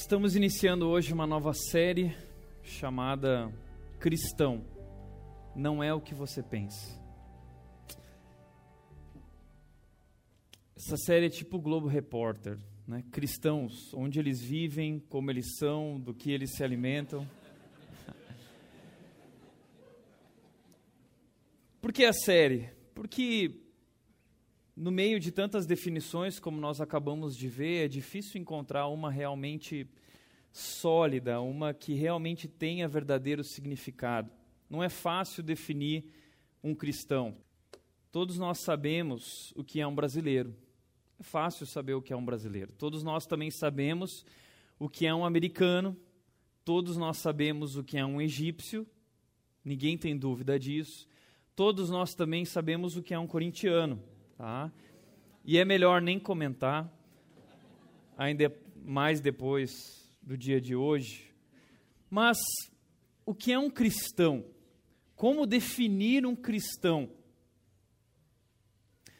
Estamos iniciando hoje uma nova série chamada Cristão. Não é o que você pensa. Essa série é tipo Globo Repórter, né? Cristãos, onde eles vivem, como eles são, do que eles se alimentam. Por que a série? Porque no meio de tantas definições, como nós acabamos de ver, é difícil encontrar uma realmente sólida, uma que realmente tenha verdadeiro significado. Não é fácil definir um cristão. Todos nós sabemos o que é um brasileiro. É fácil saber o que é um brasileiro. Todos nós também sabemos o que é um americano. Todos nós sabemos o que é um egípcio. Ninguém tem dúvida disso. Todos nós também sabemos o que é um corintiano tá? E é melhor nem comentar, ainda mais depois do dia de hoje. Mas o que é um cristão? Como definir um cristão?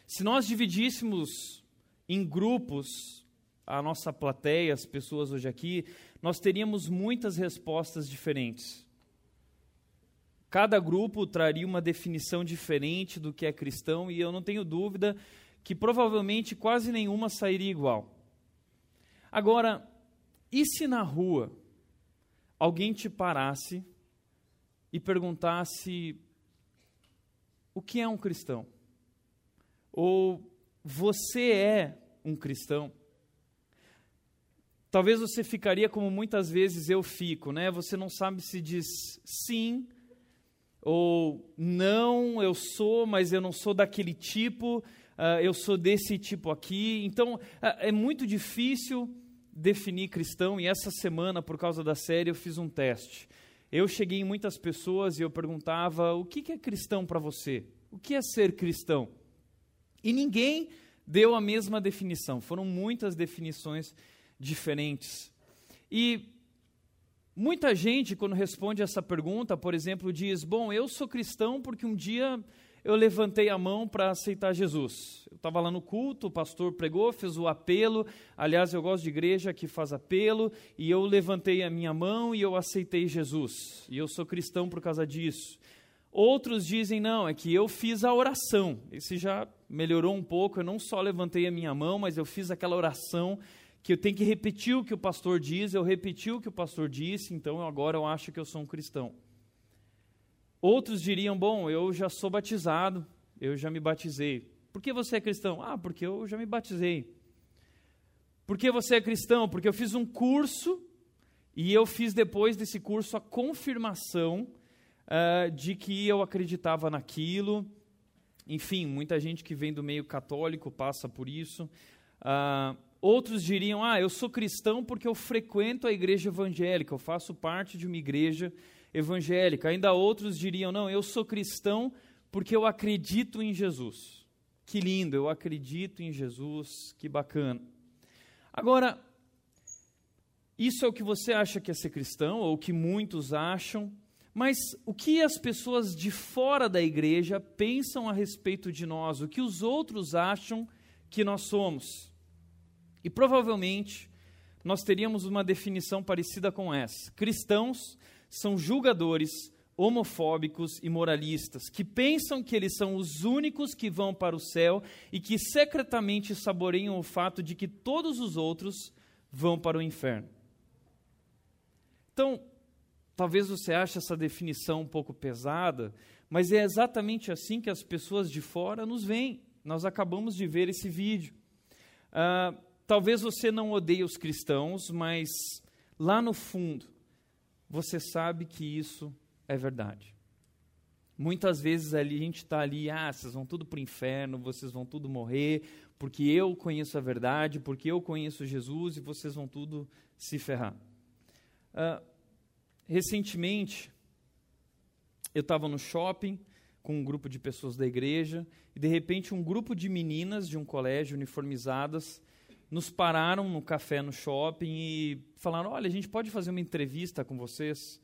Se nós dividíssemos em grupos a nossa plateia, as pessoas hoje aqui, nós teríamos muitas respostas diferentes. Cada grupo traria uma definição diferente do que é cristão e eu não tenho dúvida que provavelmente quase nenhuma sairia igual. Agora, e se na rua alguém te parasse e perguntasse o que é um cristão? Ou você é um cristão? Talvez você ficaria como muitas vezes eu fico, né? Você não sabe se diz sim ou não, eu sou, mas eu não sou daquele tipo, uh, eu sou desse tipo aqui. Então, uh, é muito difícil definir cristão, e essa semana, por causa da série, eu fiz um teste. Eu cheguei em muitas pessoas e eu perguntava: o que é cristão para você? O que é ser cristão? E ninguém deu a mesma definição, foram muitas definições diferentes. E Muita gente, quando responde essa pergunta, por exemplo, diz: Bom, eu sou cristão porque um dia eu levantei a mão para aceitar Jesus. Eu estava lá no culto, o pastor pregou, fez o apelo. Aliás, eu gosto de igreja que faz apelo, e eu levantei a minha mão e eu aceitei Jesus. E eu sou cristão por causa disso. Outros dizem: Não, é que eu fiz a oração. Esse já melhorou um pouco. Eu não só levantei a minha mão, mas eu fiz aquela oração que eu tenho que repetir o que o pastor diz, eu repeti o que o pastor disse, então agora eu acho que eu sou um cristão. Outros diriam: Bom, eu já sou batizado, eu já me batizei. Por que você é cristão? Ah, porque eu já me batizei. Por que você é cristão? Porque eu fiz um curso e eu fiz depois desse curso a confirmação uh, de que eu acreditava naquilo. Enfim, muita gente que vem do meio católico passa por isso. Uh, Outros diriam: Ah, eu sou cristão porque eu frequento a igreja evangélica, eu faço parte de uma igreja evangélica. Ainda outros diriam: Não, eu sou cristão porque eu acredito em Jesus. Que lindo, eu acredito em Jesus, que bacana. Agora, isso é o que você acha que é ser cristão, ou o que muitos acham, mas o que as pessoas de fora da igreja pensam a respeito de nós, o que os outros acham que nós somos? E provavelmente nós teríamos uma definição parecida com essa: cristãos são julgadores, homofóbicos e moralistas, que pensam que eles são os únicos que vão para o céu e que secretamente saboreiam o fato de que todos os outros vão para o inferno. Então, talvez você ache essa definição um pouco pesada, mas é exatamente assim que as pessoas de fora nos veem. Nós acabamos de ver esse vídeo. Uh, Talvez você não odeie os cristãos, mas lá no fundo, você sabe que isso é verdade. Muitas vezes ali a gente está ali, ah, vocês vão tudo para o inferno, vocês vão tudo morrer, porque eu conheço a verdade, porque eu conheço Jesus e vocês vão tudo se ferrar. Uh, recentemente, eu estava no shopping com um grupo de pessoas da igreja e de repente um grupo de meninas de um colégio uniformizadas nos pararam no café no shopping e falaram: olha, a gente pode fazer uma entrevista com vocês?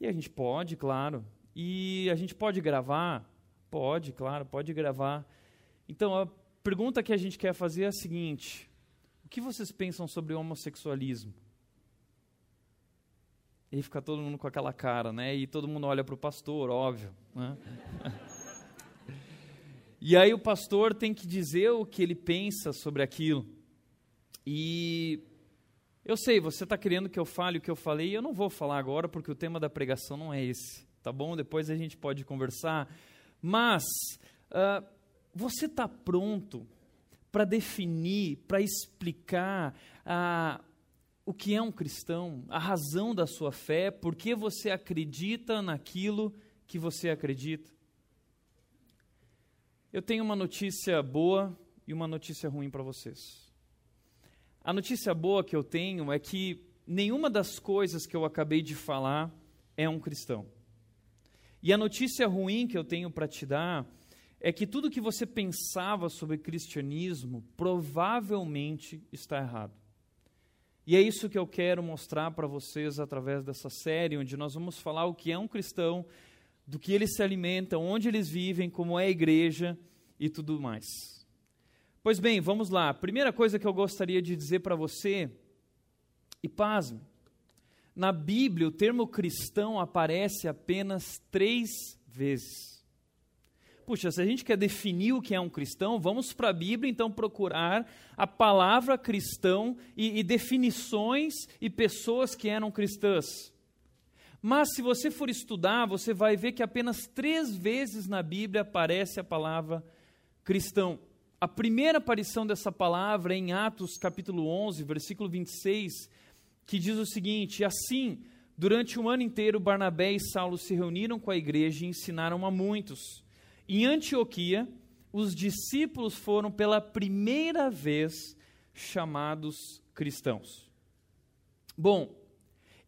E a gente pode, claro. E a gente pode gravar? Pode, claro, pode gravar. Então a pergunta que a gente quer fazer é a seguinte: o que vocês pensam sobre homossexualismo? E fica todo mundo com aquela cara, né? E todo mundo olha para o pastor, óbvio. Né? e aí o pastor tem que dizer o que ele pensa sobre aquilo. E eu sei, você está querendo que eu fale o que eu falei, e eu não vou falar agora, porque o tema da pregação não é esse, tá bom? Depois a gente pode conversar. Mas, uh, você está pronto para definir, para explicar uh, o que é um cristão, a razão da sua fé, por que você acredita naquilo que você acredita? Eu tenho uma notícia boa e uma notícia ruim para vocês. A notícia boa que eu tenho é que nenhuma das coisas que eu acabei de falar é um cristão. E a notícia ruim que eu tenho para te dar é que tudo que você pensava sobre cristianismo provavelmente está errado. E é isso que eu quero mostrar para vocês através dessa série, onde nós vamos falar o que é um cristão, do que eles se alimentam, onde eles vivem, como é a igreja e tudo mais. Pois bem, vamos lá. Primeira coisa que eu gostaria de dizer para você, e pasme, na Bíblia o termo cristão aparece apenas três vezes. Puxa, se a gente quer definir o que é um cristão, vamos para a Bíblia então procurar a palavra cristão e, e definições e pessoas que eram cristãs. Mas se você for estudar, você vai ver que apenas três vezes na Bíblia aparece a palavra cristão. A primeira aparição dessa palavra é em Atos capítulo 11, versículo 26, que diz o seguinte: Assim, durante um ano inteiro, Barnabé e Saulo se reuniram com a igreja e ensinaram a muitos. Em Antioquia, os discípulos foram pela primeira vez chamados cristãos. Bom,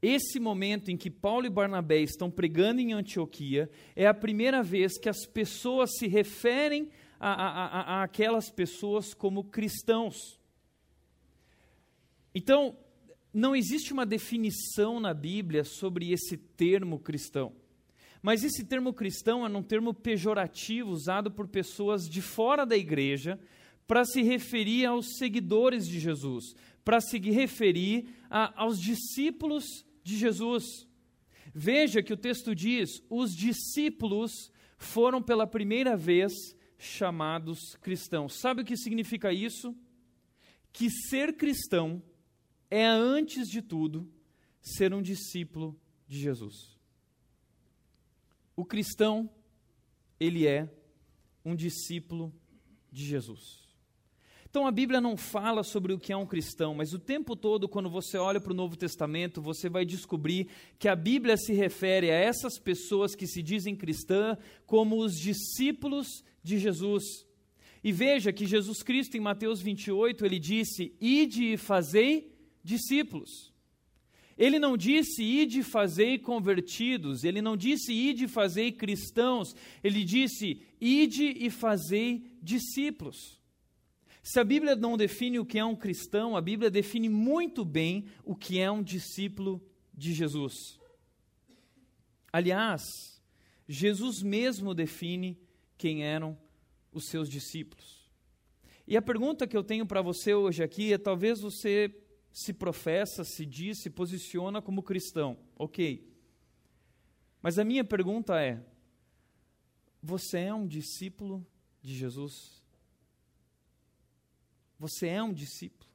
esse momento em que Paulo e Barnabé estão pregando em Antioquia é a primeira vez que as pessoas se referem a, a, a, aquelas pessoas como cristãos. Então, não existe uma definição na Bíblia sobre esse termo cristão. Mas esse termo cristão é um termo pejorativo usado por pessoas de fora da igreja para se referir aos seguidores de Jesus, para se referir a, aos discípulos de Jesus. Veja que o texto diz: os discípulos foram pela primeira vez chamados cristãos. Sabe o que significa isso? Que ser cristão é, antes de tudo, ser um discípulo de Jesus. O cristão, ele é um discípulo de Jesus. Então a Bíblia não fala sobre o que é um cristão, mas o tempo todo, quando você olha para o Novo Testamento, você vai descobrir que a Bíblia se refere a essas pessoas que se dizem cristã como os discípulos de Jesus. E veja que Jesus Cristo, em Mateus 28, ele disse: Ide e fazei discípulos. Ele não disse ide e fazei convertidos, ele não disse ide e fazei cristãos, ele disse ide e fazei discípulos. Se a Bíblia não define o que é um cristão, a Bíblia define muito bem o que é um discípulo de Jesus. Aliás, Jesus mesmo define quem eram os seus discípulos. E a pergunta que eu tenho para você hoje aqui é: talvez você se professa, se diz, se posiciona como cristão, ok. Mas a minha pergunta é: você é um discípulo de Jesus? Você é um discípulo?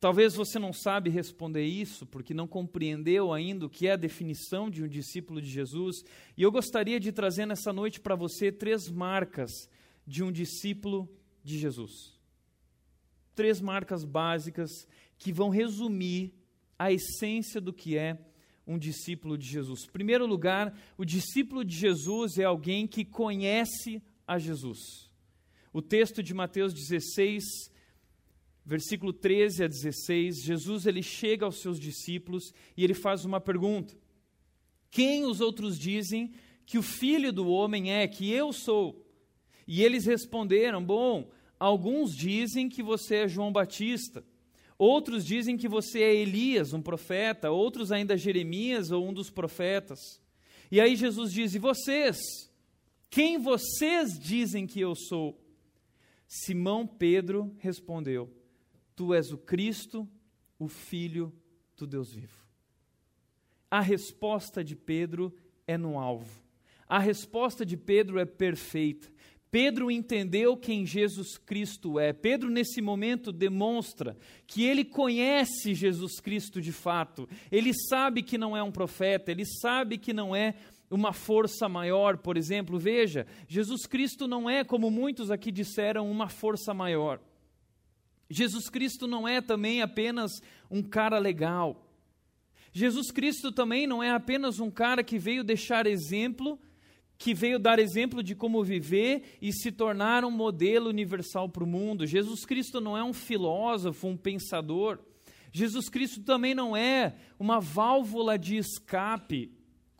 Talvez você não sabe responder isso porque não compreendeu ainda o que é a definição de um discípulo de Jesus, e eu gostaria de trazer nessa noite para você três marcas de um discípulo de Jesus. Três marcas básicas que vão resumir a essência do que é um discípulo de Jesus. Em primeiro lugar, o discípulo de Jesus é alguém que conhece a Jesus. O texto de Mateus 16 versículo 13 a 16, Jesus ele chega aos seus discípulos e ele faz uma pergunta: Quem os outros dizem que o filho do homem é que eu sou? E eles responderam: Bom, alguns dizem que você é João Batista, outros dizem que você é Elias, um profeta, outros ainda Jeremias ou um dos profetas. E aí Jesus diz: E vocês? Quem vocês dizem que eu sou? Simão Pedro respondeu: Tu és o Cristo, o Filho do Deus vivo. A resposta de Pedro é no alvo. A resposta de Pedro é perfeita. Pedro entendeu quem Jesus Cristo é. Pedro, nesse momento, demonstra que ele conhece Jesus Cristo de fato. Ele sabe que não é um profeta, ele sabe que não é uma força maior, por exemplo. Veja, Jesus Cristo não é, como muitos aqui disseram, uma força maior. Jesus Cristo não é também apenas um cara legal. Jesus Cristo também não é apenas um cara que veio deixar exemplo que veio dar exemplo de como viver e se tornar um modelo universal para o mundo. Jesus Cristo não é um filósofo, um pensador. Jesus Cristo também não é uma válvula de escape,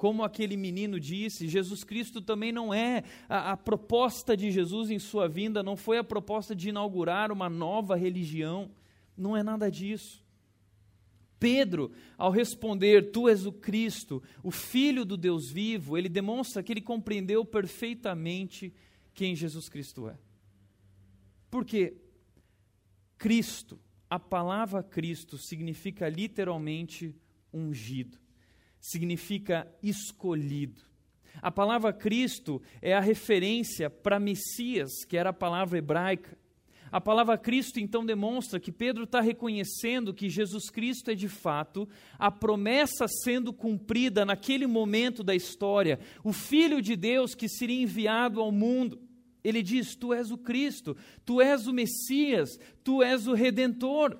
como aquele menino disse. Jesus Cristo também não é. A, a proposta de Jesus em sua vinda não foi a proposta de inaugurar uma nova religião. Não é nada disso. Pedro, ao responder, Tu és o Cristo, o Filho do Deus vivo, ele demonstra que ele compreendeu perfeitamente quem Jesus Cristo é. Porque Cristo, a palavra Cristo, significa literalmente ungido, significa escolhido. A palavra Cristo é a referência para Messias, que era a palavra hebraica. A palavra Cristo então demonstra que Pedro está reconhecendo que Jesus Cristo é de fato a promessa sendo cumprida naquele momento da história, o Filho de Deus que seria enviado ao mundo. Ele diz: Tu és o Cristo, tu és o Messias, tu és o Redentor.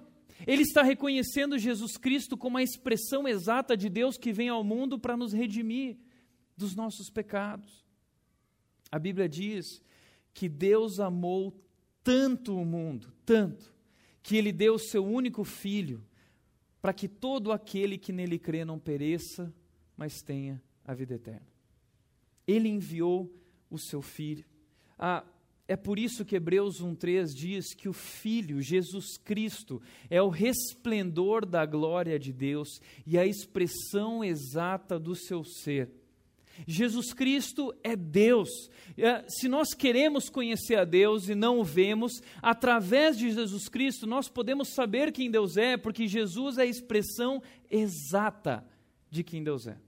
Ele está reconhecendo Jesus Cristo como a expressão exata de Deus que vem ao mundo para nos redimir dos nossos pecados. A Bíblia diz que Deus amou tanto o mundo, tanto, que ele deu o seu único filho, para que todo aquele que nele crê não pereça, mas tenha a vida eterna. Ele enviou o seu filho. Ah, é por isso que Hebreus 1,3 diz que o Filho, Jesus Cristo, é o resplendor da glória de Deus e a expressão exata do seu ser. Jesus Cristo é Deus. É, se nós queremos conhecer a Deus e não o vemos, através de Jesus Cristo nós podemos saber quem Deus é, porque Jesus é a expressão exata de quem Deus é.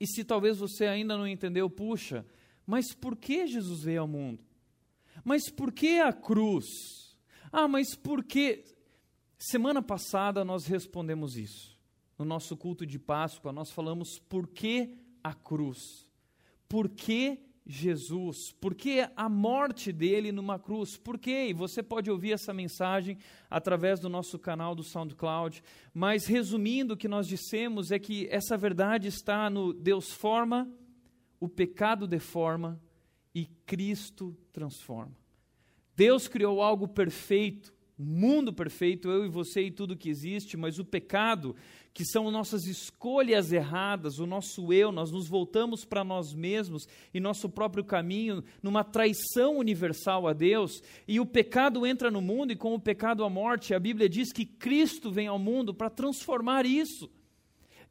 E se talvez você ainda não entendeu, puxa, mas por que Jesus veio ao mundo? Mas por que a cruz? Ah, mas por que? Semana passada nós respondemos isso. No nosso culto de Páscoa, nós falamos por que a cruz? Por que Jesus? Por que a morte dele numa cruz? Por quê? E você pode ouvir essa mensagem através do nosso canal do SoundCloud. Mas resumindo, o que nós dissemos é que essa verdade está no Deus forma, o pecado deforma e Cristo transforma. Deus criou algo perfeito, mundo perfeito, eu e você e tudo que existe, mas o pecado que são nossas escolhas erradas, o nosso eu, nós nos voltamos para nós mesmos e nosso próprio caminho, numa traição universal a Deus, e o pecado entra no mundo, e com o pecado a morte, a Bíblia diz que Cristo vem ao mundo para transformar isso.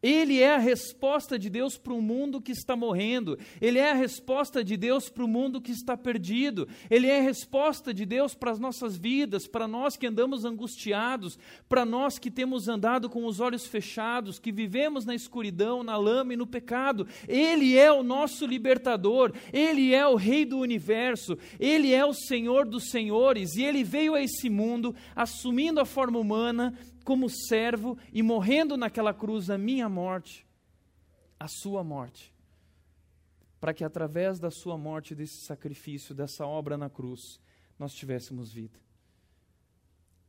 Ele é a resposta de Deus para um mundo que está morrendo. Ele é a resposta de Deus para o mundo que está perdido. Ele é a resposta de Deus para as nossas vidas, para nós que andamos angustiados, para nós que temos andado com os olhos fechados, que vivemos na escuridão, na lama e no pecado. Ele é o nosso libertador. Ele é o Rei do universo. Ele é o Senhor dos senhores. E ele veio a esse mundo assumindo a forma humana como servo e morrendo naquela cruz a minha morte, a sua morte, para que através da sua morte, desse sacrifício, dessa obra na cruz, nós tivéssemos vida.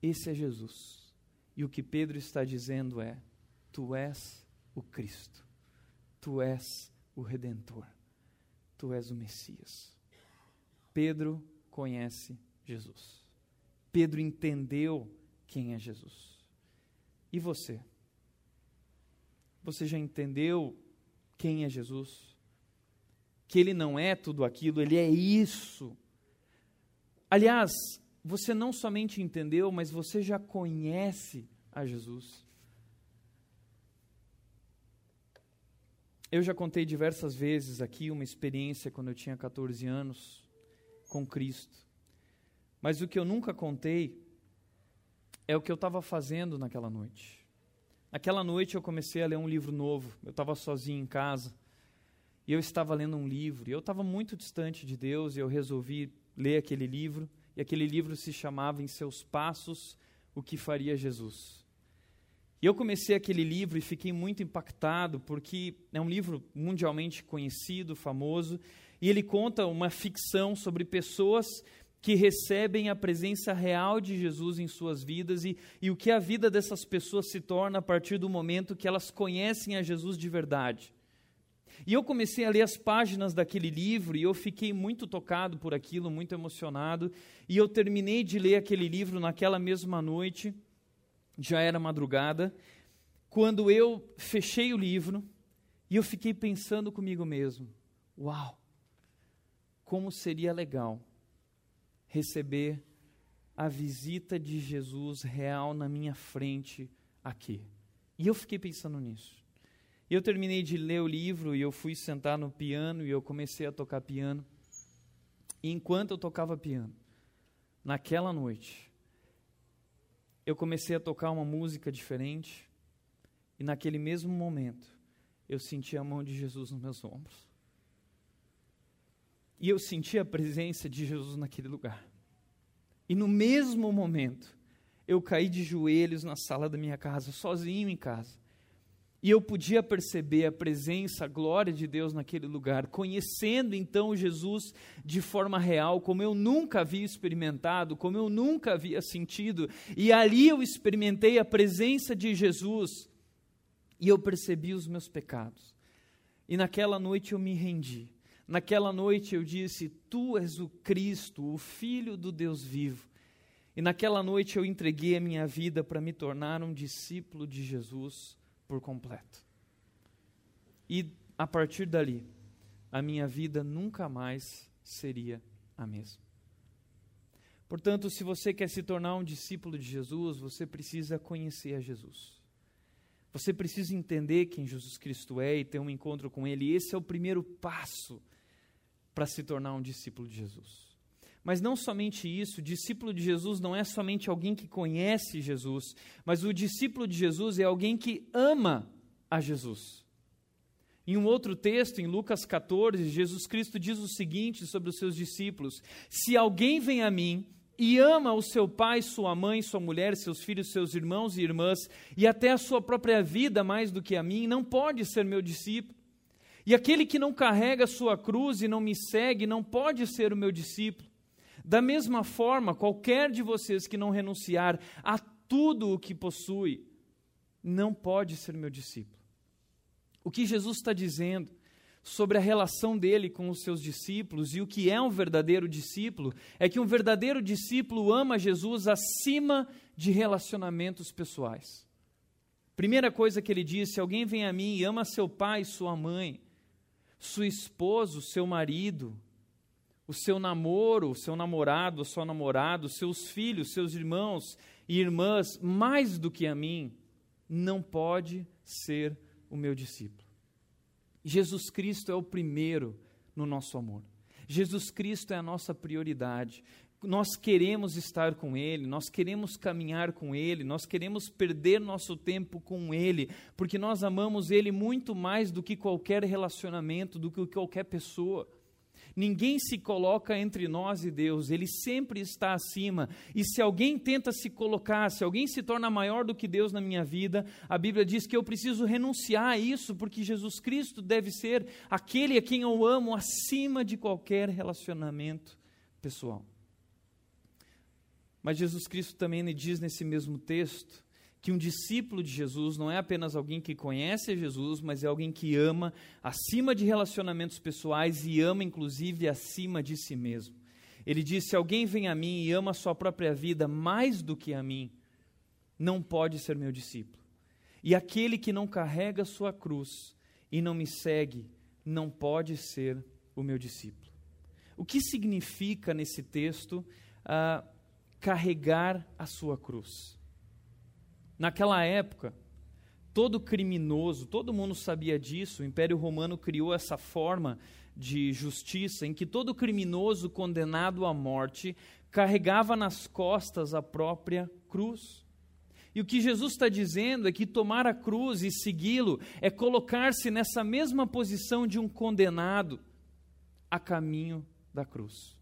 Esse é Jesus. E o que Pedro está dizendo é: Tu és o Cristo, Tu és o Redentor, Tu és o Messias. Pedro conhece Jesus. Pedro entendeu quem é Jesus. E você? Você já entendeu quem é Jesus? Que ele não é tudo aquilo, ele é isso. Aliás, você não somente entendeu, mas você já conhece a Jesus. Eu já contei diversas vezes aqui uma experiência quando eu tinha 14 anos com Cristo. Mas o que eu nunca contei é o que eu estava fazendo naquela noite. Aquela noite eu comecei a ler um livro novo. Eu estava sozinho em casa. E eu estava lendo um livro. E eu estava muito distante de Deus. E eu resolvi ler aquele livro. E aquele livro se chamava Em Seus Passos, O que Faria Jesus. E eu comecei aquele livro e fiquei muito impactado, porque é um livro mundialmente conhecido, famoso. E ele conta uma ficção sobre pessoas que recebem a presença real de Jesus em suas vidas e, e o que a vida dessas pessoas se torna a partir do momento que elas conhecem a Jesus de verdade. E eu comecei a ler as páginas daquele livro e eu fiquei muito tocado por aquilo, muito emocionado. E eu terminei de ler aquele livro naquela mesma noite, já era madrugada, quando eu fechei o livro e eu fiquei pensando comigo mesmo: uau, como seria legal receber a visita de Jesus real na minha frente aqui. E eu fiquei pensando nisso. E eu terminei de ler o livro e eu fui sentar no piano e eu comecei a tocar piano. E enquanto eu tocava piano, naquela noite, eu comecei a tocar uma música diferente. E naquele mesmo momento, eu senti a mão de Jesus nos meus ombros. E eu senti a presença de Jesus naquele lugar. E no mesmo momento, eu caí de joelhos na sala da minha casa, sozinho em casa. E eu podia perceber a presença, a glória de Deus naquele lugar, conhecendo então Jesus de forma real, como eu nunca havia experimentado, como eu nunca havia sentido. E ali eu experimentei a presença de Jesus e eu percebi os meus pecados. E naquela noite eu me rendi. Naquela noite eu disse: Tu és o Cristo, o Filho do Deus vivo. E naquela noite eu entreguei a minha vida para me tornar um discípulo de Jesus por completo. E a partir dali, a minha vida nunca mais seria a mesma. Portanto, se você quer se tornar um discípulo de Jesus, você precisa conhecer a Jesus. Você precisa entender quem Jesus Cristo é e ter um encontro com Ele. Esse é o primeiro passo para se tornar um discípulo de Jesus. Mas não somente isso, discípulo de Jesus não é somente alguém que conhece Jesus, mas o discípulo de Jesus é alguém que ama a Jesus. Em um outro texto, em Lucas 14, Jesus Cristo diz o seguinte sobre os seus discípulos: Se alguém vem a mim e ama o seu pai, sua mãe, sua mulher, seus filhos, seus irmãos e irmãs, e até a sua própria vida mais do que a mim, não pode ser meu discípulo. E aquele que não carrega a sua cruz e não me segue não pode ser o meu discípulo. Da mesma forma, qualquer de vocês que não renunciar a tudo o que possui, não pode ser meu discípulo. O que Jesus está dizendo sobre a relação dele com os seus discípulos e o que é um verdadeiro discípulo é que um verdadeiro discípulo ama Jesus acima de relacionamentos pessoais. Primeira coisa que ele disse: se alguém vem a mim e ama seu pai e sua mãe, sua esposa, o seu marido, o seu namoro, o seu namorado, o seu namorado, seus filhos, seus irmãos e irmãs, mais do que a mim, não pode ser o meu discípulo. Jesus Cristo é o primeiro no nosso amor. Jesus Cristo é a nossa prioridade nós queremos estar com Ele, nós queremos caminhar com Ele, nós queremos perder nosso tempo com Ele, porque nós amamos Ele muito mais do que qualquer relacionamento, do que qualquer pessoa. Ninguém se coloca entre nós e Deus, Ele sempre está acima. E se alguém tenta se colocar, se alguém se torna maior do que Deus na minha vida, a Bíblia diz que eu preciso renunciar a isso, porque Jesus Cristo deve ser aquele a quem eu amo acima de qualquer relacionamento pessoal. Mas Jesus Cristo também diz nesse mesmo texto que um discípulo de Jesus não é apenas alguém que conhece a Jesus, mas é alguém que ama acima de relacionamentos pessoais e ama inclusive acima de si mesmo. Ele diz: Se alguém vem a mim e ama a sua própria vida mais do que a mim, não pode ser meu discípulo. E aquele que não carrega sua cruz e não me segue, não pode ser o meu discípulo. O que significa nesse texto? Uh, carregar a sua cruz. Naquela época, todo criminoso, todo mundo sabia disso, o Império Romano criou essa forma de justiça em que todo criminoso condenado à morte carregava nas costas a própria cruz. E o que Jesus está dizendo é que tomar a cruz e segui-lo é colocar-se nessa mesma posição de um condenado a caminho da cruz.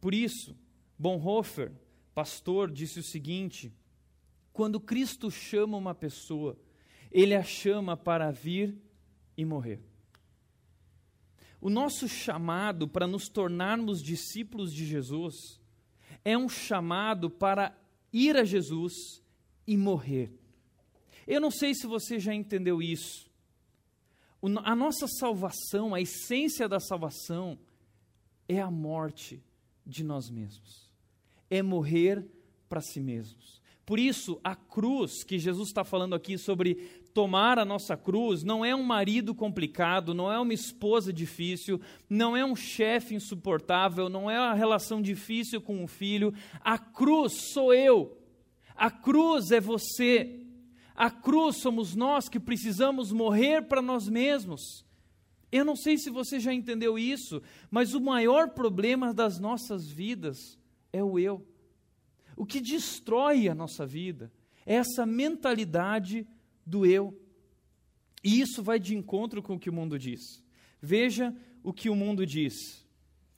Por isso, Bonhoeffer, pastor, disse o seguinte: quando Cristo chama uma pessoa, ele a chama para vir e morrer. O nosso chamado para nos tornarmos discípulos de Jesus é um chamado para ir a Jesus e morrer. Eu não sei se você já entendeu isso. A nossa salvação, a essência da salvação, é a morte de nós mesmos, é morrer para si mesmos. Por isso, a cruz que Jesus está falando aqui sobre tomar a nossa cruz não é um marido complicado, não é uma esposa difícil, não é um chefe insuportável, não é uma relação difícil com um filho. A cruz sou eu, a cruz é você. A cruz somos nós que precisamos morrer para nós mesmos. Eu não sei se você já entendeu isso, mas o maior problema das nossas vidas é o eu. O que destrói a nossa vida é essa mentalidade do eu. E isso vai de encontro com o que o mundo diz. Veja o que o mundo diz.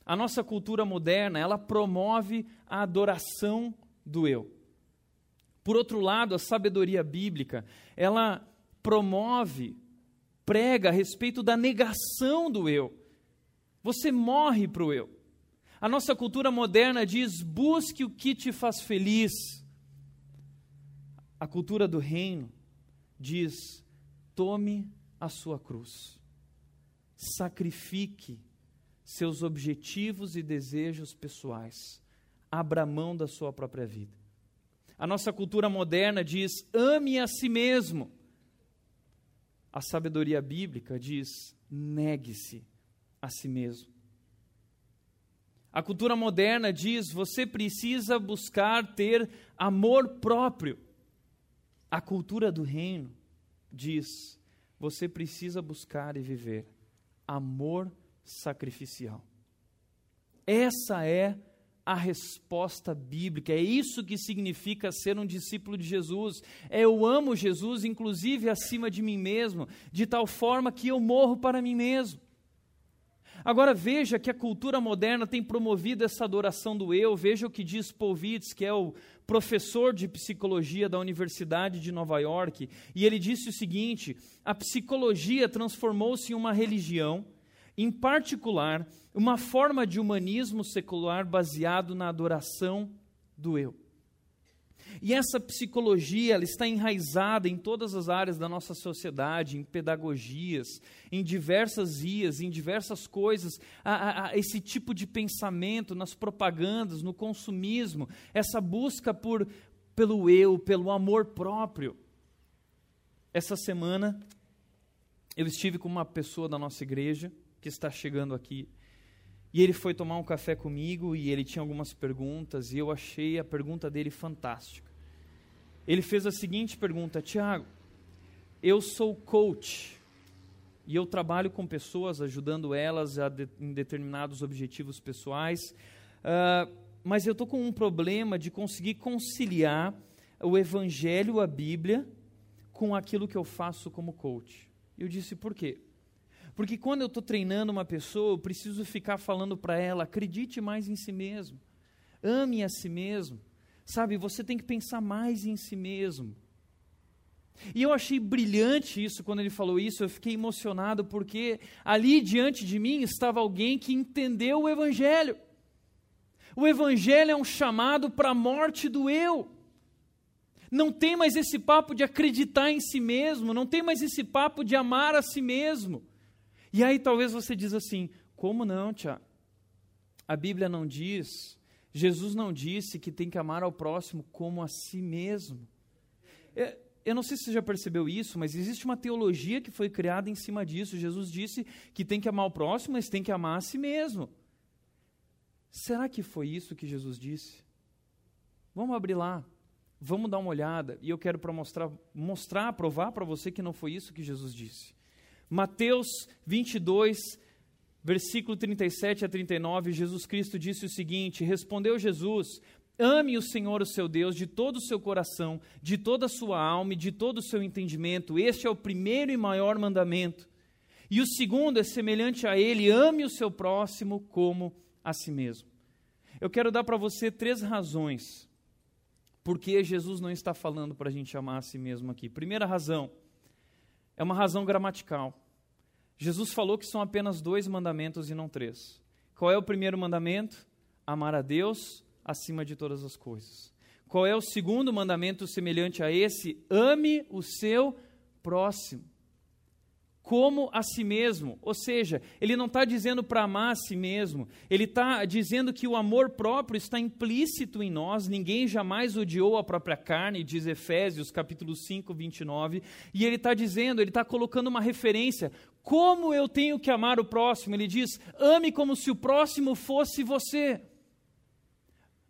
A nossa cultura moderna, ela promove a adoração do eu. Por outro lado, a sabedoria bíblica, ela promove, prega a respeito da negação do eu. Você morre para o eu. A nossa cultura moderna diz: busque o que te faz feliz. A cultura do reino diz: tome a sua cruz, sacrifique seus objetivos e desejos pessoais, abra mão da sua própria vida. A nossa cultura moderna diz: ame a si mesmo. A sabedoria bíblica diz: negue-se a si mesmo. A cultura moderna diz: você precisa buscar ter amor próprio. A cultura do reino diz: você precisa buscar e viver amor sacrificial. Essa é a resposta bíblica. É isso que significa ser um discípulo de Jesus. É eu amo Jesus, inclusive acima de mim mesmo, de tal forma que eu morro para mim mesmo. Agora veja que a cultura moderna tem promovido essa adoração do eu. Veja o que diz Paul Witz, que é o professor de psicologia da Universidade de Nova York, e ele disse o seguinte: a psicologia transformou-se em uma religião, em particular, uma forma de humanismo secular baseado na adoração do eu. E essa psicologia ela está enraizada em todas as áreas da nossa sociedade, em pedagogias, em diversas vias, em diversas coisas. A, a, a esse tipo de pensamento nas propagandas, no consumismo, essa busca por, pelo eu, pelo amor próprio. Essa semana eu estive com uma pessoa da nossa igreja que está chegando aqui. E ele foi tomar um café comigo e ele tinha algumas perguntas e eu achei a pergunta dele fantástica. Ele fez a seguinte pergunta: Tiago, eu sou coach e eu trabalho com pessoas, ajudando elas de, em determinados objetivos pessoais, uh, mas eu estou com um problema de conseguir conciliar o Evangelho, a Bíblia, com aquilo que eu faço como coach. Eu disse: por quê? Porque quando eu estou treinando uma pessoa, eu preciso ficar falando para ela: acredite mais em si mesmo, ame a si mesmo, sabe? Você tem que pensar mais em si mesmo. E eu achei brilhante isso quando ele falou isso, eu fiquei emocionado porque ali diante de mim estava alguém que entendeu o Evangelho. O Evangelho é um chamado para a morte do eu. Não tem mais esse papo de acreditar em si mesmo, não tem mais esse papo de amar a si mesmo. E aí talvez você diz assim: como não, Tiago? A Bíblia não diz, Jesus não disse que tem que amar ao próximo como a si mesmo. É, eu não sei se você já percebeu isso, mas existe uma teologia que foi criada em cima disso. Jesus disse que tem que amar o próximo, mas tem que amar a si mesmo. Será que foi isso que Jesus disse? Vamos abrir lá, vamos dar uma olhada, e eu quero para mostrar, mostrar, provar para você que não foi isso que Jesus disse. Mateus 22, versículo 37 a 39, Jesus Cristo disse o seguinte: Respondeu Jesus: Ame o Senhor, o seu Deus, de todo o seu coração, de toda a sua alma e de todo o seu entendimento. Este é o primeiro e maior mandamento. E o segundo é semelhante a ele: ame o seu próximo como a si mesmo. Eu quero dar para você três razões porque Jesus não está falando para a gente amar a si mesmo aqui. Primeira razão é uma razão gramatical. Jesus falou que são apenas dois mandamentos e não três. Qual é o primeiro mandamento? Amar a Deus acima de todas as coisas. Qual é o segundo mandamento semelhante a esse? Ame o seu próximo como a si mesmo. Ou seja, ele não está dizendo para amar a si mesmo, ele está dizendo que o amor próprio está implícito em nós. Ninguém jamais odiou a própria carne, diz Efésios capítulo 5, 29. E ele está dizendo, ele está colocando uma referência. Como eu tenho que amar o próximo? Ele diz: ame como se o próximo fosse você.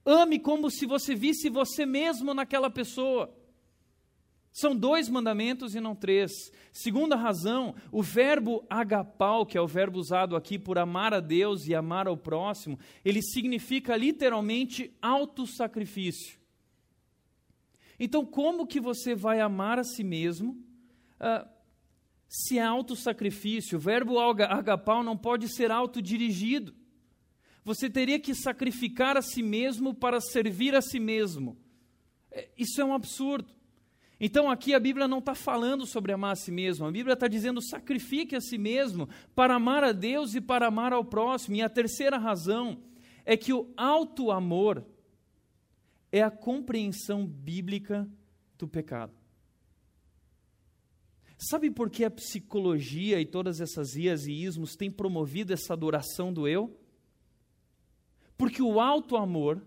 Ame como se você visse você mesmo naquela pessoa. São dois mandamentos e não três. Segunda razão, o verbo agapau, que é o verbo usado aqui por amar a Deus e amar ao próximo, ele significa literalmente auto-sacrifício. Então, como que você vai amar a si mesmo uh, se é auto-sacrifício? O verbo agapau não pode ser autodirigido. Você teria que sacrificar a si mesmo para servir a si mesmo. É, isso é um absurdo. Então aqui a Bíblia não está falando sobre amar a si mesmo, a Bíblia está dizendo sacrifique a si mesmo para amar a Deus e para amar ao próximo. E a terceira razão é que o alto amor é a compreensão bíblica do pecado. Sabe por que a psicologia e todas essas ias e ismos têm promovido essa adoração do eu? Porque o alto amor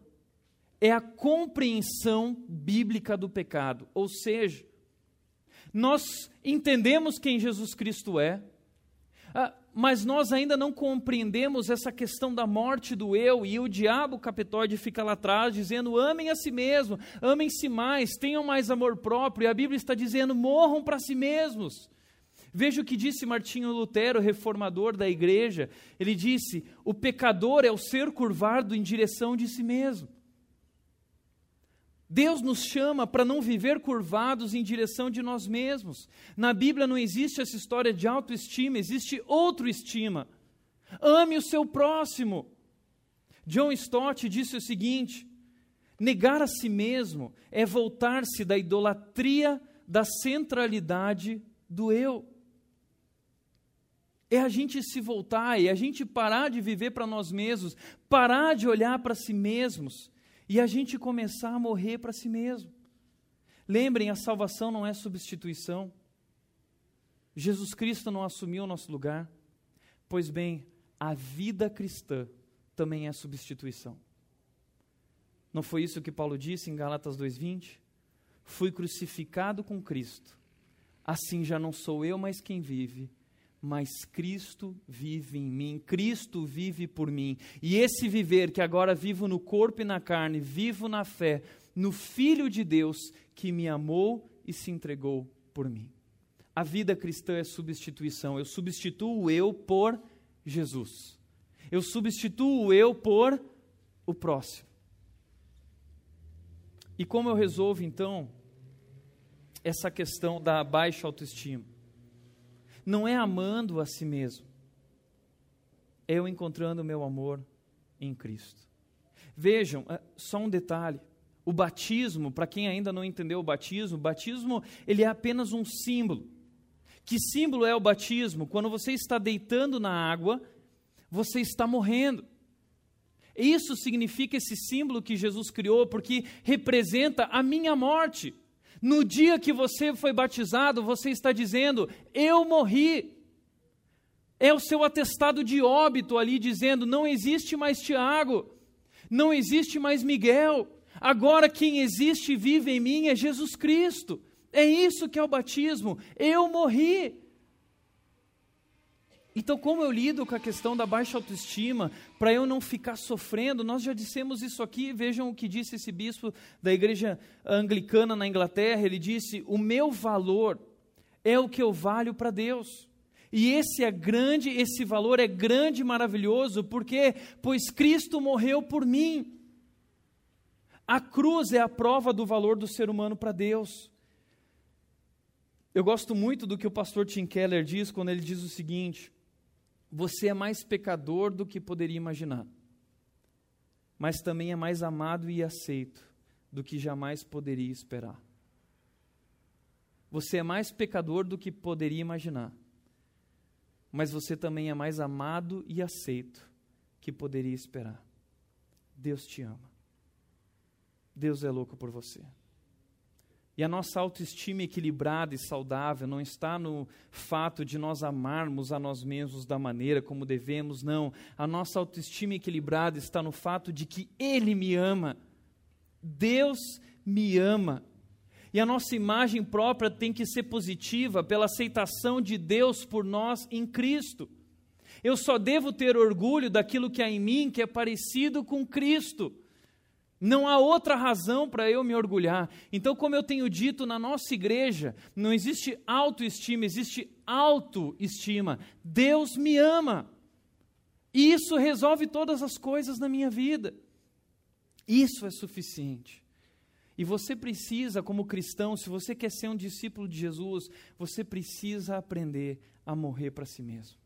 é a compreensão bíblica do pecado. Ou seja, nós entendemos quem Jesus Cristo é, ah, mas nós ainda não compreendemos essa questão da morte do eu, e o diabo capetóide fica lá atrás dizendo: amem a si mesmo, amem-se mais, tenham mais amor próprio, e a Bíblia está dizendo: morram para si mesmos. Veja o que disse Martinho Lutero, reformador da igreja. Ele disse: o pecador é o ser curvado em direção de si mesmo. Deus nos chama para não viver curvados em direção de nós mesmos. Na Bíblia não existe essa história de autoestima, existe outro estima. Ame o seu próximo. John Stott disse o seguinte: negar a si mesmo é voltar-se da idolatria da centralidade do eu. É a gente se voltar, é a gente parar de viver para nós mesmos, parar de olhar para si mesmos e a gente começar a morrer para si mesmo. Lembrem, a salvação não é substituição. Jesus Cristo não assumiu o nosso lugar. Pois bem, a vida cristã também é substituição. Não foi isso que Paulo disse em Galatas 2:20? Fui crucificado com Cristo. Assim já não sou eu mais quem vive, mas Cristo vive em mim, Cristo vive por mim. E esse viver que agora vivo no corpo e na carne, vivo na fé, no Filho de Deus que me amou e se entregou por mim. A vida cristã é substituição. Eu substituo o eu por Jesus. Eu substituo o eu por o próximo. E como eu resolvo então essa questão da baixa autoestima? Não é amando a si mesmo, é eu encontrando o meu amor em Cristo. Vejam, é, só um detalhe. O batismo, para quem ainda não entendeu o batismo, o batismo ele é apenas um símbolo. Que símbolo é o batismo? Quando você está deitando na água, você está morrendo. Isso significa esse símbolo que Jesus criou, porque representa a minha morte. No dia que você foi batizado, você está dizendo: Eu morri. É o seu atestado de óbito ali dizendo: Não existe mais Tiago, não existe mais Miguel. Agora quem existe e vive em mim é Jesus Cristo. É isso que é o batismo. Eu morri. Então, como eu lido com a questão da baixa autoestima, para eu não ficar sofrendo, nós já dissemos isso aqui, vejam o que disse esse bispo da igreja anglicana na Inglaterra, ele disse: "O meu valor é o que eu valho para Deus". E esse é grande, esse valor é grande e maravilhoso, porque pois Cristo morreu por mim. A cruz é a prova do valor do ser humano para Deus. Eu gosto muito do que o pastor Tim Keller diz quando ele diz o seguinte: Você é mais pecador do que poderia imaginar, mas também é mais amado e aceito do que jamais poderia esperar. Você é mais pecador do que poderia imaginar, mas você também é mais amado e aceito que poderia esperar. Deus te ama. Deus é louco por você. E a nossa autoestima equilibrada e saudável não está no fato de nós amarmos a nós mesmos da maneira como devemos, não. A nossa autoestima equilibrada está no fato de que Ele me ama. Deus me ama. E a nossa imagem própria tem que ser positiva pela aceitação de Deus por nós em Cristo. Eu só devo ter orgulho daquilo que há em mim que é parecido com Cristo. Não há outra razão para eu me orgulhar. Então, como eu tenho dito na nossa igreja, não existe autoestima, existe autoestima. Deus me ama. E isso resolve todas as coisas na minha vida. Isso é suficiente. E você precisa, como cristão, se você quer ser um discípulo de Jesus, você precisa aprender a morrer para si mesmo.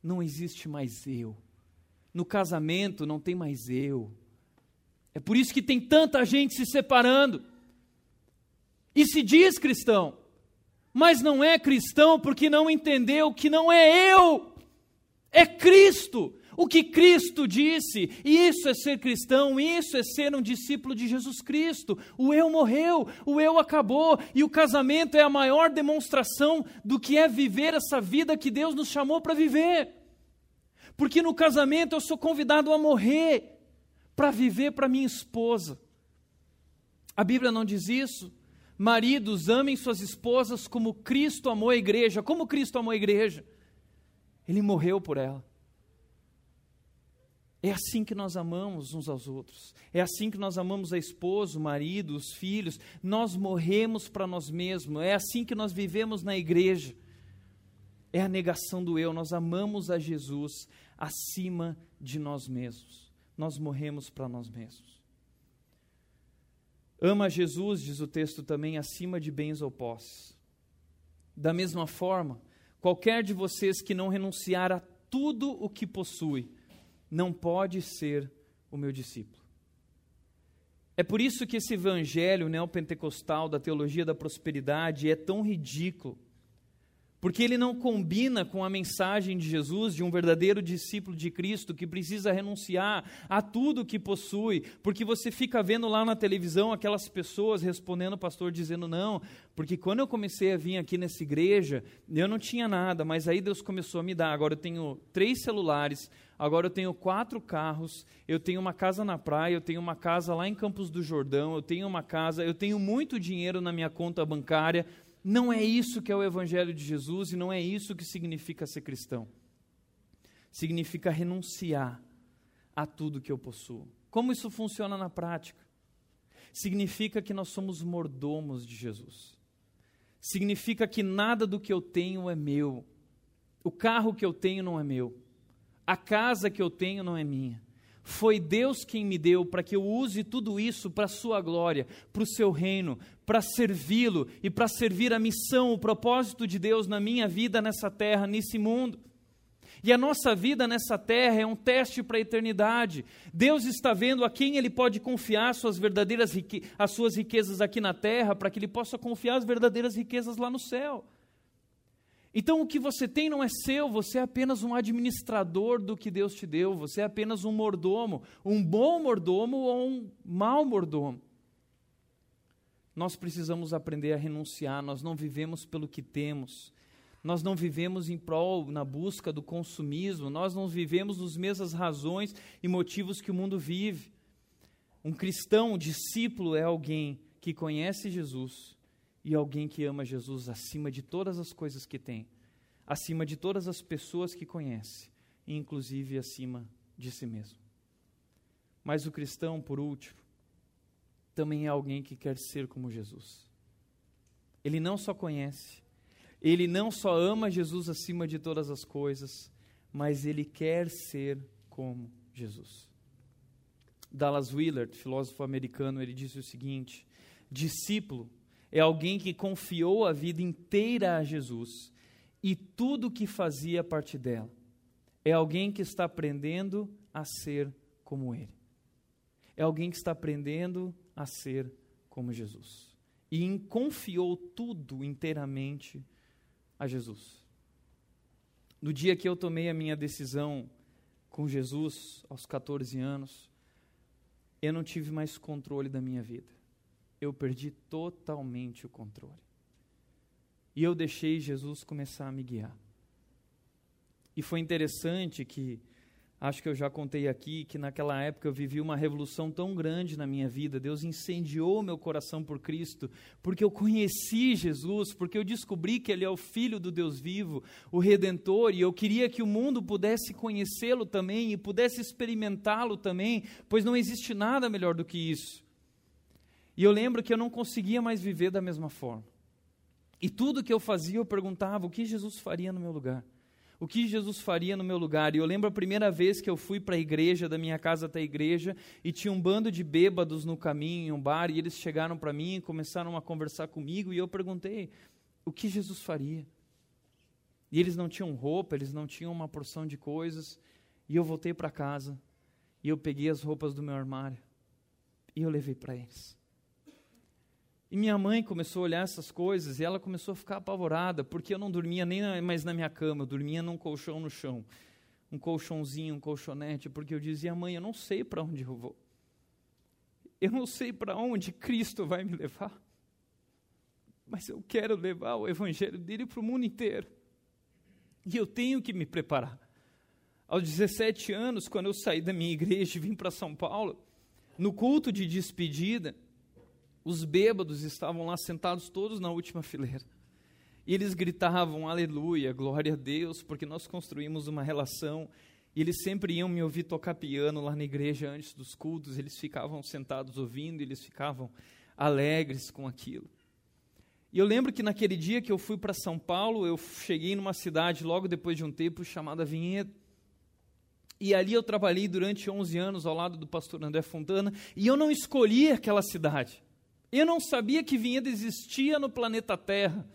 Não existe mais eu. No casamento não tem mais eu. É por isso que tem tanta gente se separando. E se diz cristão, mas não é cristão porque não entendeu que não é eu, é Cristo. O que Cristo disse, isso é ser cristão, isso é ser um discípulo de Jesus Cristo. O eu morreu, o eu acabou, e o casamento é a maior demonstração do que é viver essa vida que Deus nos chamou para viver. Porque no casamento eu sou convidado a morrer, para viver para minha esposa. A Bíblia não diz isso? Maridos, amem suas esposas como Cristo amou a igreja. Como Cristo amou a igreja? Ele morreu por ela. É assim que nós amamos uns aos outros. É assim que nós amamos a esposa, o marido, os filhos. Nós morremos para nós mesmos. É assim que nós vivemos na igreja. É a negação do eu. Nós amamos a Jesus acima de nós mesmos nós morremos para nós mesmos. Ama Jesus, diz o texto também, acima de bens ou posses. Da mesma forma, qualquer de vocês que não renunciar a tudo o que possui, não pode ser o meu discípulo. É por isso que esse evangelho neopentecostal da teologia da prosperidade é tão ridículo porque ele não combina com a mensagem de Jesus, de um verdadeiro discípulo de Cristo que precisa renunciar a tudo que possui, porque você fica vendo lá na televisão aquelas pessoas respondendo o pastor dizendo não, porque quando eu comecei a vir aqui nessa igreja, eu não tinha nada, mas aí Deus começou a me dar. Agora eu tenho três celulares, agora eu tenho quatro carros, eu tenho uma casa na praia, eu tenho uma casa lá em Campos do Jordão, eu tenho uma casa, eu tenho muito dinheiro na minha conta bancária. Não é isso que é o Evangelho de Jesus e não é isso que significa ser cristão. Significa renunciar a tudo que eu possuo. Como isso funciona na prática? Significa que nós somos mordomos de Jesus. Significa que nada do que eu tenho é meu. O carro que eu tenho não é meu. A casa que eu tenho não é minha. Foi Deus quem me deu para que eu use tudo isso para a sua glória, para o seu reino, para servi-lo e para servir a missão, o propósito de Deus na minha vida nessa terra, nesse mundo. E a nossa vida nessa terra é um teste para a eternidade. Deus está vendo a quem Ele pode confiar suas verdadeiras as suas riquezas aqui na terra, para que Ele possa confiar as verdadeiras riquezas lá no céu. Então o que você tem não é seu, você é apenas um administrador do que Deus te deu, você é apenas um mordomo, um bom mordomo ou um mau mordomo. Nós precisamos aprender a renunciar, nós não vivemos pelo que temos, nós não vivemos em prol, na busca do consumismo, nós não vivemos nas mesmas razões e motivos que o mundo vive. Um cristão, um discípulo, é alguém que conhece Jesus e alguém que ama Jesus acima de todas as coisas que tem, acima de todas as pessoas que conhece, inclusive acima de si mesmo. Mas o cristão, por último, também é alguém que quer ser como Jesus. Ele não só conhece, ele não só ama Jesus acima de todas as coisas, mas ele quer ser como Jesus. Dallas Willard, filósofo americano, ele disse o seguinte: discípulo é alguém que confiou a vida inteira a Jesus e tudo que fazia a partir dela. É alguém que está aprendendo a ser como ele. É alguém que está aprendendo a ser como Jesus. E confiou tudo inteiramente a Jesus. No dia que eu tomei a minha decisão com Jesus, aos 14 anos, eu não tive mais controle da minha vida. Eu perdi totalmente o controle. E eu deixei Jesus começar a me guiar. E foi interessante que Acho que eu já contei aqui que naquela época eu vivi uma revolução tão grande na minha vida. Deus incendiou meu coração por Cristo, porque eu conheci Jesus, porque eu descobri que Ele é o Filho do Deus vivo, o Redentor, e eu queria que o mundo pudesse conhecê-lo também e pudesse experimentá-lo também, pois não existe nada melhor do que isso. E eu lembro que eu não conseguia mais viver da mesma forma. E tudo que eu fazia, eu perguntava o que Jesus faria no meu lugar o que Jesus faria no meu lugar. E eu lembro a primeira vez que eu fui para a igreja, da minha casa até a igreja, e tinha um bando de bêbados no caminho, em um bar, e eles chegaram para mim e começaram a conversar comigo, e eu perguntei o que Jesus faria. E eles não tinham roupa, eles não tinham uma porção de coisas, e eu voltei para casa, e eu peguei as roupas do meu armário, e eu levei para eles. E minha mãe começou a olhar essas coisas e ela começou a ficar apavorada, porque eu não dormia nem mais na minha cama, eu dormia num colchão no chão. Um colchãozinho, um colchonete, porque eu dizia, mãe, eu não sei para onde eu vou. Eu não sei para onde Cristo vai me levar. Mas eu quero levar o evangelho dele para o mundo inteiro. E eu tenho que me preparar. Aos 17 anos, quando eu saí da minha igreja e vim para São Paulo, no culto de despedida, os bêbados estavam lá sentados todos na última fileira. E eles gritavam aleluia, glória a Deus, porque nós construímos uma relação. E eles sempre iam me ouvir tocar piano lá na igreja antes dos cultos. Eles ficavam sentados ouvindo, eles ficavam alegres com aquilo. E eu lembro que naquele dia que eu fui para São Paulo, eu cheguei numa cidade logo depois de um tempo chamada Vinhedo. E ali eu trabalhei durante 11 anos ao lado do pastor André Fontana, e eu não escolhi aquela cidade. Eu não sabia que Vinhedo existia no planeta Terra.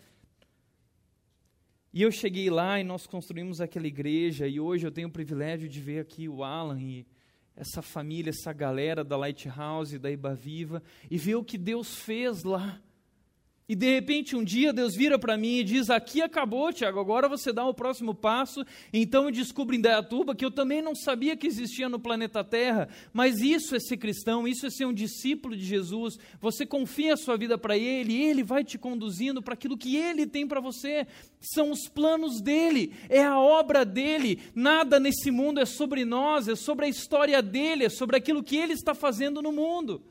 E eu cheguei lá e nós construímos aquela igreja, e hoje eu tenho o privilégio de ver aqui o Alan e essa família, essa galera da Lighthouse, da Iba Viva, e ver o que Deus fez lá. E de repente um dia Deus vira para mim e diz: Aqui acabou, Tiago, agora você dá o próximo passo. Então eu descubro em Dayatuba que eu também não sabia que existia no planeta Terra, mas isso é ser cristão, isso é ser um discípulo de Jesus. Você confia a sua vida para Ele Ele vai te conduzindo para aquilo que Ele tem para você. São os planos dele, é a obra dele. Nada nesse mundo é sobre nós, é sobre a história dele, é sobre aquilo que Ele está fazendo no mundo.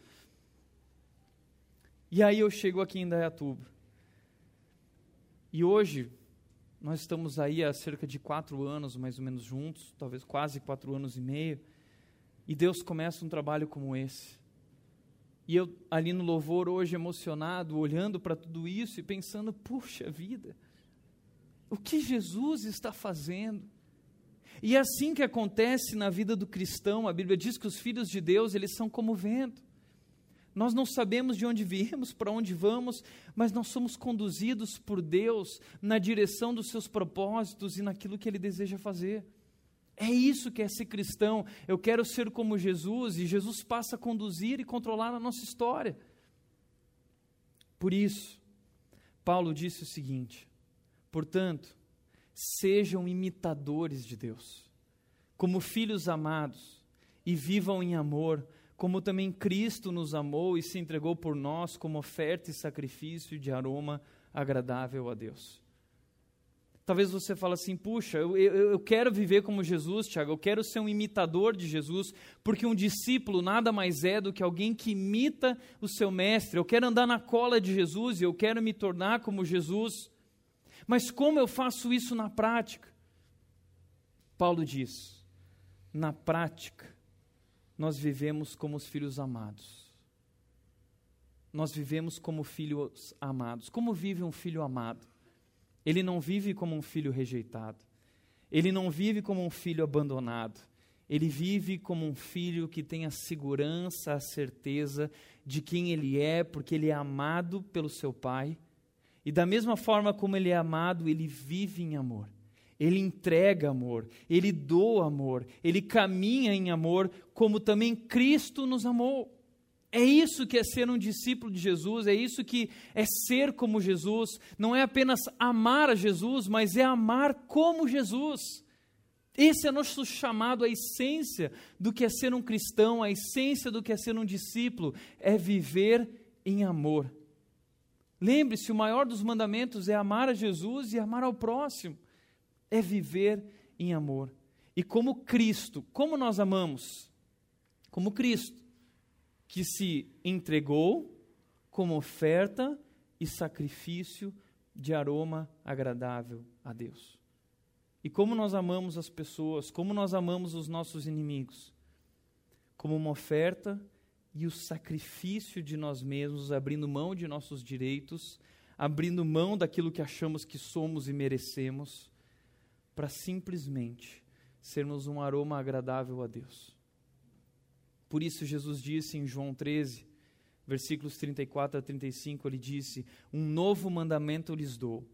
E aí eu chego aqui em Dayatuba. E hoje, nós estamos aí há cerca de quatro anos, mais ou menos, juntos, talvez quase quatro anos e meio, e Deus começa um trabalho como esse. E eu, ali no louvor, hoje emocionado, olhando para tudo isso e pensando: puxa vida, o que Jesus está fazendo? E é assim que acontece na vida do cristão, a Bíblia diz que os filhos de Deus, eles são como vento. Nós não sabemos de onde viemos, para onde vamos, mas nós somos conduzidos por Deus na direção dos seus propósitos e naquilo que Ele deseja fazer. É isso que é ser cristão. Eu quero ser como Jesus e Jesus passa a conduzir e controlar a nossa história. Por isso, Paulo disse o seguinte: portanto, sejam imitadores de Deus, como filhos amados, e vivam em amor como também Cristo nos amou e se entregou por nós como oferta e sacrifício de aroma agradável a Deus. Talvez você fale assim, puxa, eu, eu, eu, quero viver como Jesus, Tiago, eu quero ser um imitador de Jesus, porque um discípulo nada mais é do que alguém que imita o seu mestre. Eu quero andar na cola de Jesus e eu quero me tornar como Jesus. Mas como eu faço isso na prática? Paulo diz, na prática, nós vivemos como os filhos amados. Nós vivemos como filhos amados. Como vive um filho amado? Ele não vive como um filho rejeitado. Ele não vive como um filho abandonado. Ele vive como um filho que tem a segurança, a certeza de quem ele é, porque ele é amado pelo seu pai. E da mesma forma como ele é amado, ele vive em amor. Ele entrega amor, ele doa amor, ele caminha em amor, como também Cristo nos amou. É isso que é ser um discípulo de Jesus, é isso que é ser como Jesus. Não é apenas amar a Jesus, mas é amar como Jesus. Esse é nosso chamado, a essência do que é ser um cristão, a essência do que é ser um discípulo, é viver em amor. Lembre-se, o maior dos mandamentos é amar a Jesus e amar ao próximo, é viver em amor. E como Cristo, como nós amamos? Como Cristo, que se entregou como oferta e sacrifício de aroma agradável a Deus. E como nós amamos as pessoas, como nós amamos os nossos inimigos, como uma oferta e o sacrifício de nós mesmos, abrindo mão de nossos direitos, abrindo mão daquilo que achamos que somos e merecemos, para simplesmente sermos um aroma agradável a Deus. Por isso, Jesus disse em João 13, versículos 34 a 35, ele disse: Um novo mandamento lhes dou.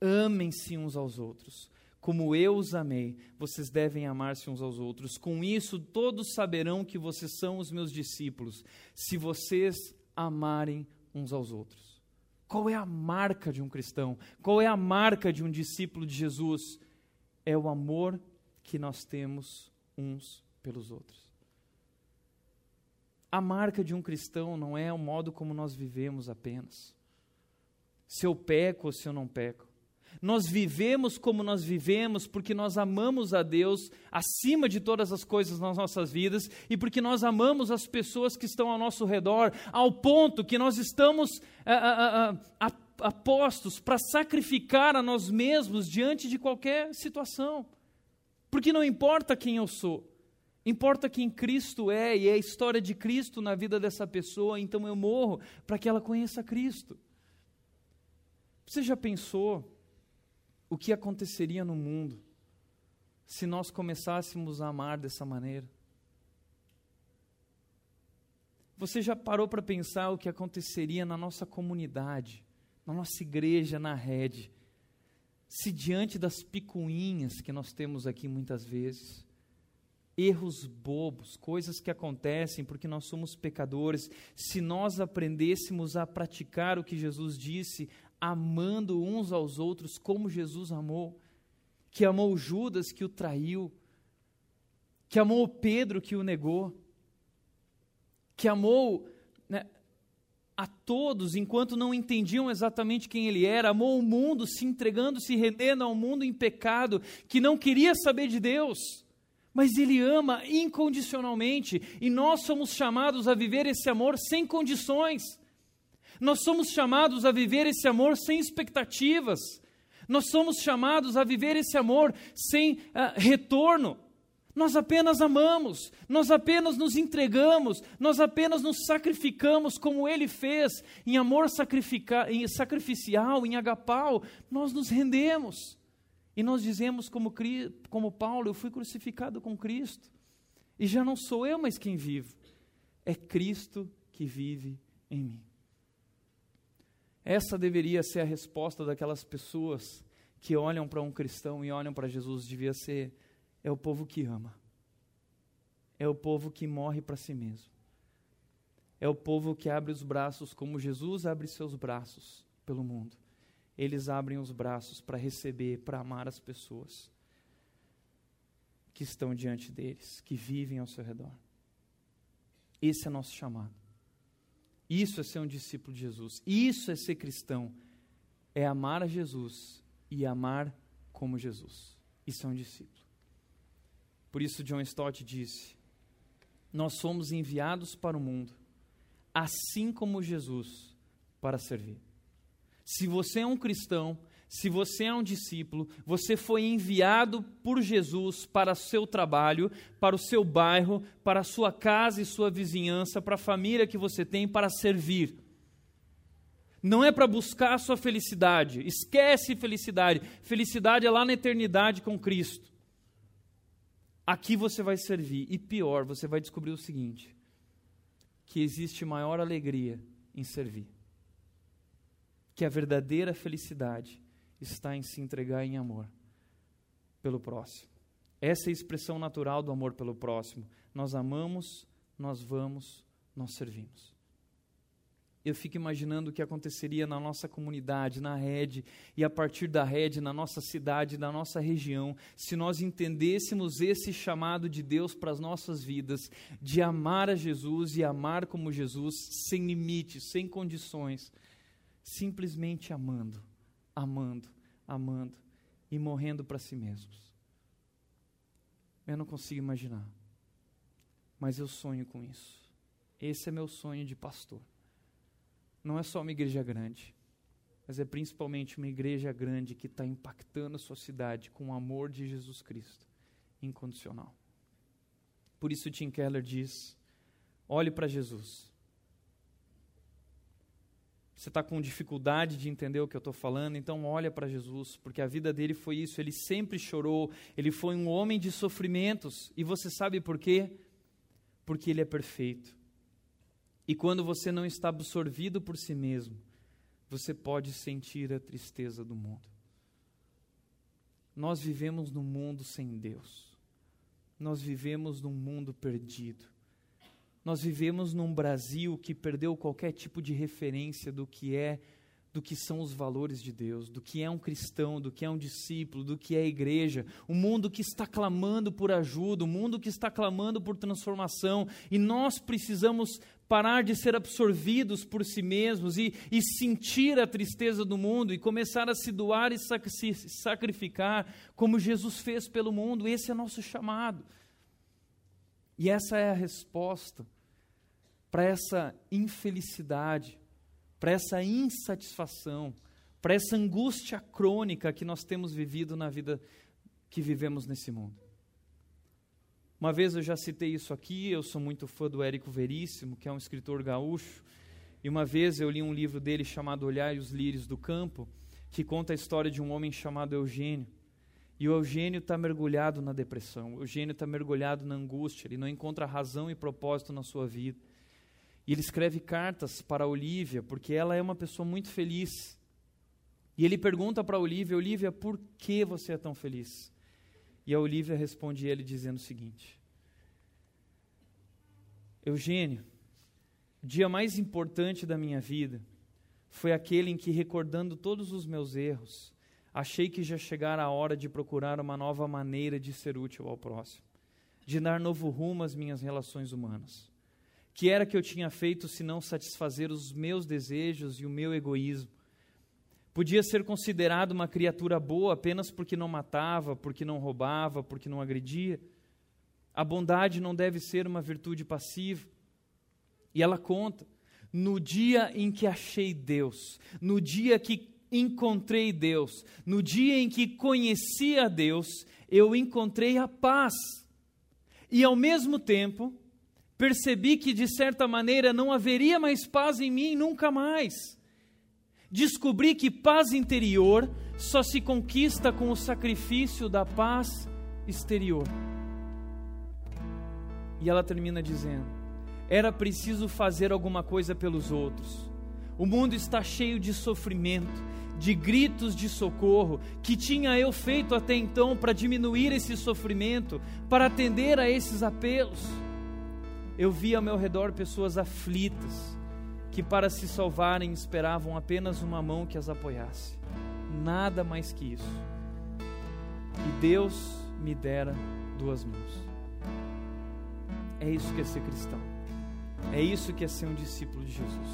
Amem-se uns aos outros como eu os amei, vocês devem amar-se uns aos outros. Com isso, todos saberão que vocês são os meus discípulos, se vocês amarem uns aos outros. Qual é a marca de um cristão? Qual é a marca de um discípulo de Jesus? É o amor que nós temos uns pelos outros. A marca de um cristão não é o modo como nós vivemos apenas. Se eu peco ou se eu não peco. Nós vivemos como nós vivemos porque nós amamos a Deus acima de todas as coisas nas nossas vidas e porque nós amamos as pessoas que estão ao nosso redor, ao ponto que nós estamos a, a, a, apostos para sacrificar a nós mesmos diante de qualquer situação. Porque não importa quem eu sou, importa quem Cristo é e é a história de Cristo na vida dessa pessoa, então eu morro para que ela conheça Cristo. Você já pensou o que aconteceria no mundo se nós começássemos a amar dessa maneira? Você já parou para pensar o que aconteceria na nossa comunidade, na nossa igreja, na rede, se diante das picuinhas que nós temos aqui muitas vezes, erros bobos, coisas que acontecem porque nós somos pecadores, se nós aprendêssemos a praticar o que Jesus disse, amando uns aos outros como Jesus amou, que amou Judas que o traiu, que amou Pedro que o negou, que amou a todos enquanto não entendiam exatamente quem ele era, amou o mundo se entregando, se rendendo ao mundo em pecado, que não queria saber de Deus. Mas Ele ama incondicionalmente e nós somos chamados a viver esse amor sem condições. Nós somos chamados a viver esse amor sem expectativas. Nós somos chamados a viver esse amor sem uh, retorno. Nós apenas amamos, nós apenas nos entregamos, nós apenas nos sacrificamos como Ele fez, em amor em sacrificial, em agapau, nós nos rendemos. E nós dizemos, como, como Paulo, eu fui crucificado com Cristo. E já não sou eu mais quem vivo, é Cristo que vive em mim. Essa deveria ser a resposta daquelas pessoas que olham para um cristão e olham para Jesus, devia ser: é o povo que ama, é o povo que morre para si mesmo, é o povo que abre os braços como Jesus abre seus braços pelo mundo. Eles abrem os braços para receber, para amar as pessoas que estão diante deles, que vivem ao seu redor. Esse é nosso chamado. Isso é ser um discípulo de Jesus. Isso é ser cristão. É amar a Jesus e amar como Jesus. Isso é um discípulo. Por isso, John Stott disse: Nós somos enviados para o mundo, assim como Jesus, para servir. Se você é um cristão, se você é um discípulo, você foi enviado por Jesus para o seu trabalho, para o seu bairro, para a sua casa e sua vizinhança, para a família que você tem, para servir. Não é para buscar a sua felicidade, esquece felicidade. Felicidade é lá na eternidade com Cristo. Aqui você vai servir. E pior, você vai descobrir o seguinte: que existe maior alegria em servir. Que a verdadeira felicidade está em se entregar em amor pelo próximo. Essa é a expressão natural do amor pelo próximo. Nós amamos, nós vamos, nós servimos. Eu fico imaginando o que aconteceria na nossa comunidade, na rede, e a partir da rede, na nossa cidade, na nossa região, se nós entendêssemos esse chamado de Deus para as nossas vidas, de amar a Jesus e amar como Jesus, sem limites, sem condições, simplesmente amando, amando, amando e morrendo para si mesmos. Eu não consigo imaginar, mas eu sonho com isso. Esse é meu sonho de pastor não é só uma igreja grande, mas é principalmente uma igreja grande que está impactando a sua cidade com o amor de Jesus Cristo incondicional. Por isso, Tim Keller diz: olhe para Jesus. Você está com dificuldade de entender o que eu estou falando, então olha para Jesus, porque a vida dele foi isso. Ele sempre chorou, ele foi um homem de sofrimentos, e você sabe por quê? Porque ele é perfeito. E quando você não está absorvido por si mesmo, você pode sentir a tristeza do mundo. Nós vivemos num mundo sem Deus. Nós vivemos num mundo perdido. Nós vivemos num Brasil que perdeu qualquer tipo de referência do que é do que são os valores de Deus, do que é um cristão, do que é um discípulo, do que é a igreja, o mundo que está clamando por ajuda, o mundo que está clamando por transformação, e nós precisamos parar de ser absorvidos por si mesmos e, e sentir a tristeza do mundo e começar a se doar e sac se sacrificar como Jesus fez pelo mundo. Esse é nosso chamado. E essa é a resposta para essa infelicidade para essa insatisfação, para essa angústia crônica que nós temos vivido na vida que vivemos nesse mundo. Uma vez eu já citei isso aqui, eu sou muito fã do Érico Veríssimo, que é um escritor gaúcho, e uma vez eu li um livro dele chamado Olhar e os Lírios do Campo, que conta a história de um homem chamado Eugênio. E o Eugênio está mergulhado na depressão, o Eugênio está mergulhado na angústia, ele não encontra razão e propósito na sua vida. E ele escreve cartas para a Olívia, porque ela é uma pessoa muito feliz. E ele pergunta para a Olívia: Olívia, por que você é tão feliz? E a Olívia responde ele dizendo o seguinte: Eugênio, o dia mais importante da minha vida foi aquele em que, recordando todos os meus erros, achei que já chegara a hora de procurar uma nova maneira de ser útil ao próximo, de dar novo rumo às minhas relações humanas. Que era que eu tinha feito se não satisfazer os meus desejos e o meu egoísmo? Podia ser considerado uma criatura boa apenas porque não matava, porque não roubava, porque não agredia. A bondade não deve ser uma virtude passiva. E ela conta: no dia em que achei Deus, no dia que encontrei Deus, no dia em que conheci a Deus, eu encontrei a paz. E ao mesmo tempo, percebi que de certa maneira não haveria mais paz em mim nunca mais. Descobri que paz interior só se conquista com o sacrifício da paz exterior. E ela termina dizendo: era preciso fazer alguma coisa pelos outros. O mundo está cheio de sofrimento, de gritos de socorro que tinha eu feito até então para diminuir esse sofrimento, para atender a esses apelos eu vi ao meu redor pessoas aflitas, que para se salvarem esperavam apenas uma mão que as apoiasse. Nada mais que isso. E Deus me dera duas mãos. É isso que é ser cristão. É isso que é ser um discípulo de Jesus.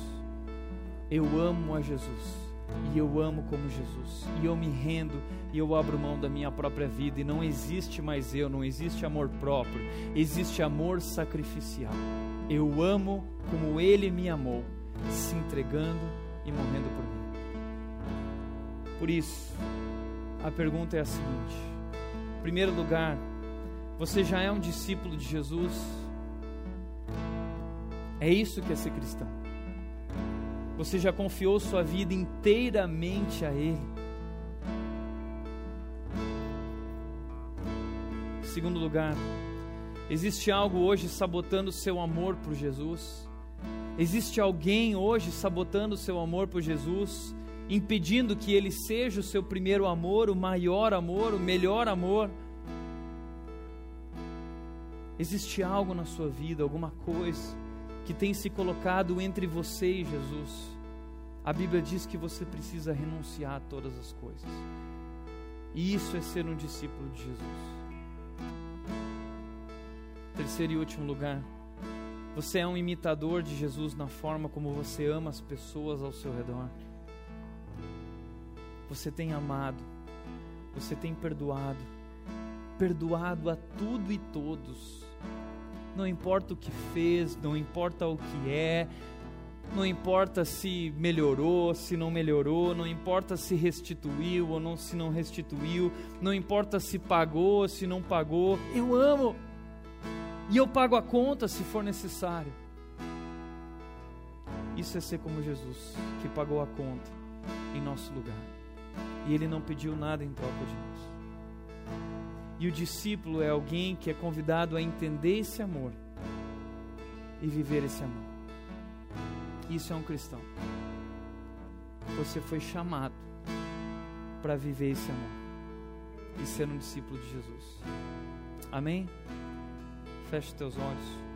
Eu amo a Jesus e eu amo como Jesus, e eu me rendo e eu abro mão da minha própria vida, e não existe mais eu, não existe amor próprio, existe amor sacrificial. Eu amo como Ele me amou, se entregando e morrendo por mim. Por isso, a pergunta é a seguinte: em primeiro lugar, você já é um discípulo de Jesus? É isso que é ser cristão. Você já confiou sua vida inteiramente a Ele? Segundo lugar, existe algo hoje sabotando seu amor por Jesus? Existe alguém hoje sabotando seu amor por Jesus, impedindo que ele seja o seu primeiro amor, o maior amor, o melhor amor? Existe algo na sua vida, alguma coisa que tem se colocado entre você e Jesus? A Bíblia diz que você precisa renunciar a todas as coisas. E isso é ser um discípulo de Jesus. Terceiro e último lugar, você é um imitador de Jesus na forma como você ama as pessoas ao seu redor. Você tem amado, você tem perdoado, perdoado a tudo e todos. Não importa o que fez, não importa o que é, não importa se melhorou, se não melhorou, não importa se restituiu ou não se não restituiu, não importa se pagou, se não pagou. Eu amo. E eu pago a conta se for necessário. Isso é ser como Jesus, que pagou a conta em nosso lugar. E ele não pediu nada em troca de nós. E o discípulo é alguém que é convidado a entender esse amor e viver esse amor. Isso é um cristão. Você foi chamado para viver esse amor e ser um discípulo de Jesus. Amém? Feche teus olhos.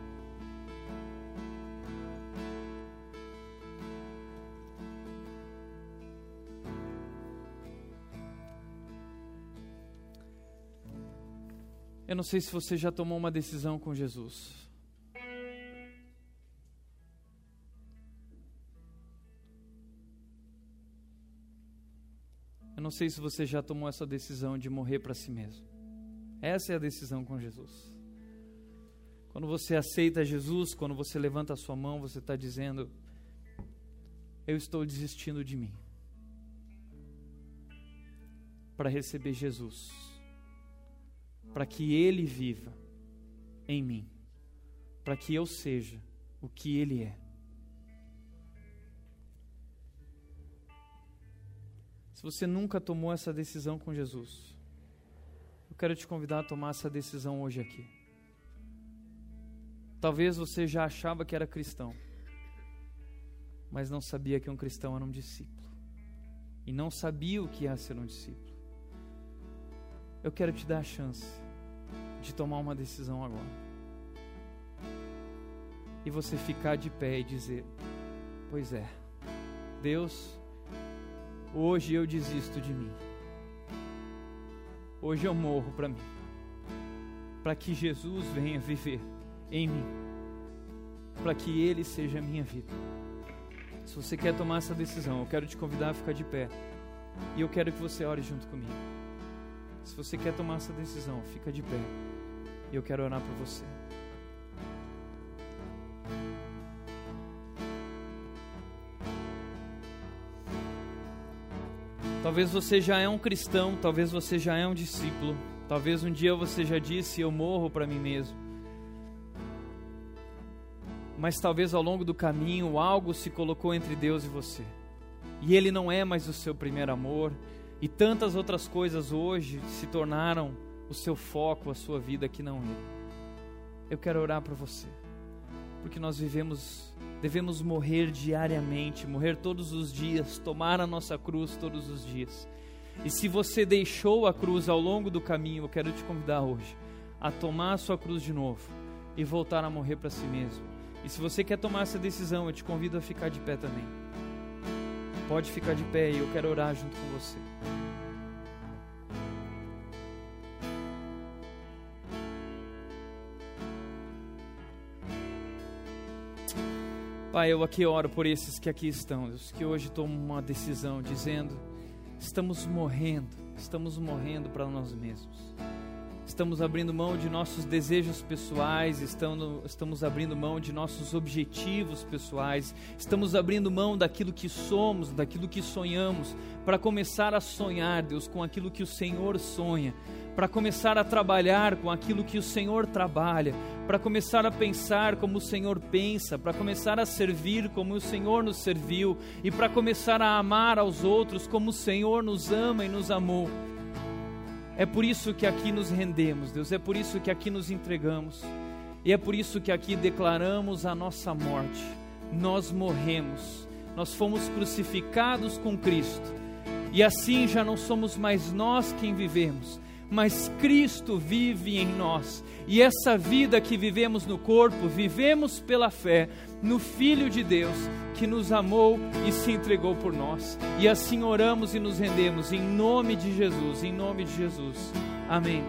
Eu não sei se você já tomou uma decisão com Jesus. Eu não sei se você já tomou essa decisão de morrer para si mesmo. Essa é a decisão com Jesus. Quando você aceita Jesus, quando você levanta a sua mão, você está dizendo: Eu estou desistindo de mim para receber Jesus, para que Ele viva em mim, para que eu seja o que Ele é. Se você nunca tomou essa decisão com Jesus, eu quero te convidar a tomar essa decisão hoje aqui. Talvez você já achava que era cristão, mas não sabia que um cristão era um discípulo. E não sabia o que é ser um discípulo. Eu quero te dar a chance de tomar uma decisão agora. E você ficar de pé e dizer: Pois é, Deus Hoje eu desisto de mim. Hoje eu morro para mim. Para que Jesus venha viver em mim. Para que Ele seja a minha vida. Se você quer tomar essa decisão, eu quero te convidar a ficar de pé. E eu quero que você ore junto comigo. Se você quer tomar essa decisão, fica de pé. E eu quero orar por você. Talvez você já é um cristão, talvez você já é um discípulo, talvez um dia você já disse: Eu morro para mim mesmo. Mas talvez ao longo do caminho algo se colocou entre Deus e você, e Ele não é mais o seu primeiro amor, e tantas outras coisas hoje se tornaram o seu foco, a sua vida que não é. Eu quero orar para você, porque nós vivemos devemos morrer diariamente, morrer todos os dias, tomar a nossa cruz todos os dias. E se você deixou a cruz ao longo do caminho, eu quero te convidar hoje a tomar a sua cruz de novo e voltar a morrer para si mesmo. E se você quer tomar essa decisão, eu te convido a ficar de pé também. Pode ficar de pé e eu quero orar junto com você. Pai, eu aqui oro por esses que aqui estão, Deus, que hoje tomam uma decisão dizendo: estamos morrendo, estamos morrendo para nós mesmos. Estamos abrindo mão de nossos desejos pessoais, estamos, estamos abrindo mão de nossos objetivos pessoais, estamos abrindo mão daquilo que somos, daquilo que sonhamos, para começar a sonhar, Deus, com aquilo que o Senhor sonha para começar a trabalhar com aquilo que o Senhor trabalha, para começar a pensar como o Senhor pensa, para começar a servir como o Senhor nos serviu e para começar a amar aos outros como o Senhor nos ama e nos amou. É por isso que aqui nos rendemos, Deus, é por isso que aqui nos entregamos, e é por isso que aqui declaramos a nossa morte. Nós morremos, nós fomos crucificados com Cristo, e assim já não somos mais nós quem vivemos, mas Cristo vive em nós. E essa vida que vivemos no corpo, vivemos pela fé no Filho de Deus que nos amou e se entregou por nós. E assim oramos e nos rendemos em nome de Jesus, em nome de Jesus. Amém.